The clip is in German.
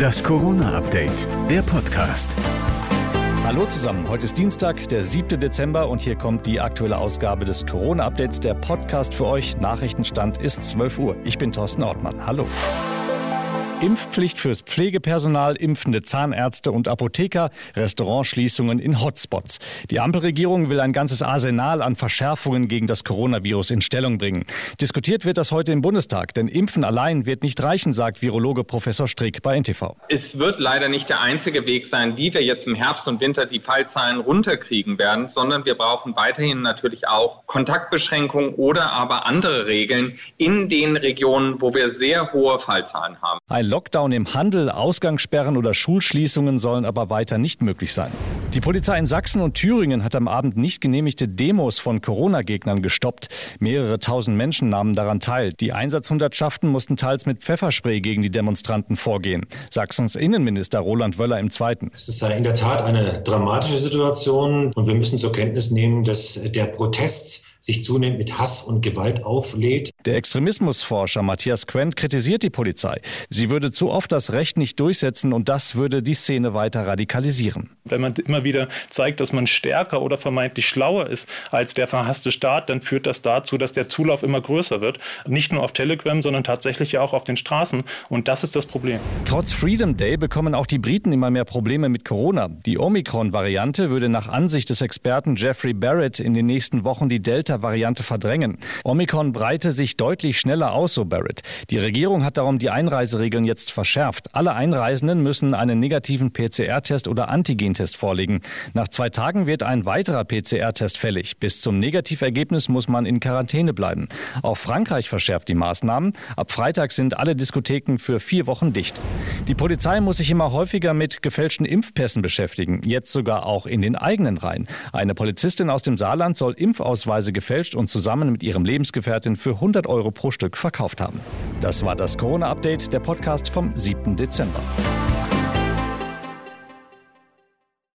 Das Corona-Update, der Podcast. Hallo zusammen, heute ist Dienstag, der 7. Dezember und hier kommt die aktuelle Ausgabe des Corona-Updates, der Podcast für euch. Nachrichtenstand ist 12 Uhr. Ich bin Thorsten Ortmann. Hallo. Impfpflicht fürs Pflegepersonal, impfende Zahnärzte und Apotheker, Restaurantschließungen in Hotspots. Die Ampelregierung will ein ganzes Arsenal an Verschärfungen gegen das Coronavirus in Stellung bringen. Diskutiert wird das heute im Bundestag, denn Impfen allein wird nicht reichen, sagt Virologe Professor Strick bei NTV. Es wird leider nicht der einzige Weg sein, wie wir jetzt im Herbst und Winter die Fallzahlen runterkriegen werden, sondern wir brauchen weiterhin natürlich auch Kontaktbeschränkungen oder aber andere Regeln in den Regionen, wo wir sehr hohe Fallzahlen haben. Ein Lockdown im Handel, Ausgangssperren oder Schulschließungen sollen aber weiter nicht möglich sein. Die Polizei in Sachsen und Thüringen hat am Abend nicht genehmigte Demos von Corona-Gegnern gestoppt. Mehrere tausend Menschen nahmen daran teil. Die Einsatzhundertschaften mussten teils mit Pfefferspray gegen die Demonstranten vorgehen. Sachsens Innenminister Roland Wöller im Zweiten. Es ist in der Tat eine dramatische Situation und wir müssen zur Kenntnis nehmen, dass der Protest sich zunehmend mit Hass und Gewalt auflädt. Der Extremismusforscher Matthias Quent kritisiert die Polizei. Sie würde zu oft das Recht nicht durchsetzen und das würde die Szene weiter radikalisieren. Wenn man immer wieder zeigt, dass man stärker oder vermeintlich schlauer ist als der verhasste Staat, dann führt das dazu, dass der Zulauf immer größer wird. Nicht nur auf Telegram, sondern tatsächlich auch auf den Straßen. Und das ist das Problem. Trotz Freedom Day bekommen auch die Briten immer mehr Probleme mit Corona. Die Omikron-Variante würde nach Ansicht des Experten Jeffrey Barrett in den nächsten Wochen die Delta Delta-Variante verdrängen. Omikron breite sich deutlich schneller aus, so Barrett. Die Regierung hat darum die Einreiseregeln jetzt verschärft. Alle Einreisenden müssen einen negativen PCR-Test oder Antigentest vorlegen. Nach zwei Tagen wird ein weiterer PCR-Test fällig. Bis zum Negativergebnis muss man in Quarantäne bleiben. Auch Frankreich verschärft die Maßnahmen. Ab Freitag sind alle Diskotheken für vier Wochen dicht. Die Polizei muss sich immer häufiger mit gefälschten Impfpässen beschäftigen, jetzt sogar auch in den eigenen Reihen. Eine Polizistin aus dem Saarland soll Impfausweise gefälscht und zusammen mit ihrem Lebensgefährtin für 100 Euro pro Stück verkauft haben. Das war das Corona-Update, der Podcast vom 7. Dezember.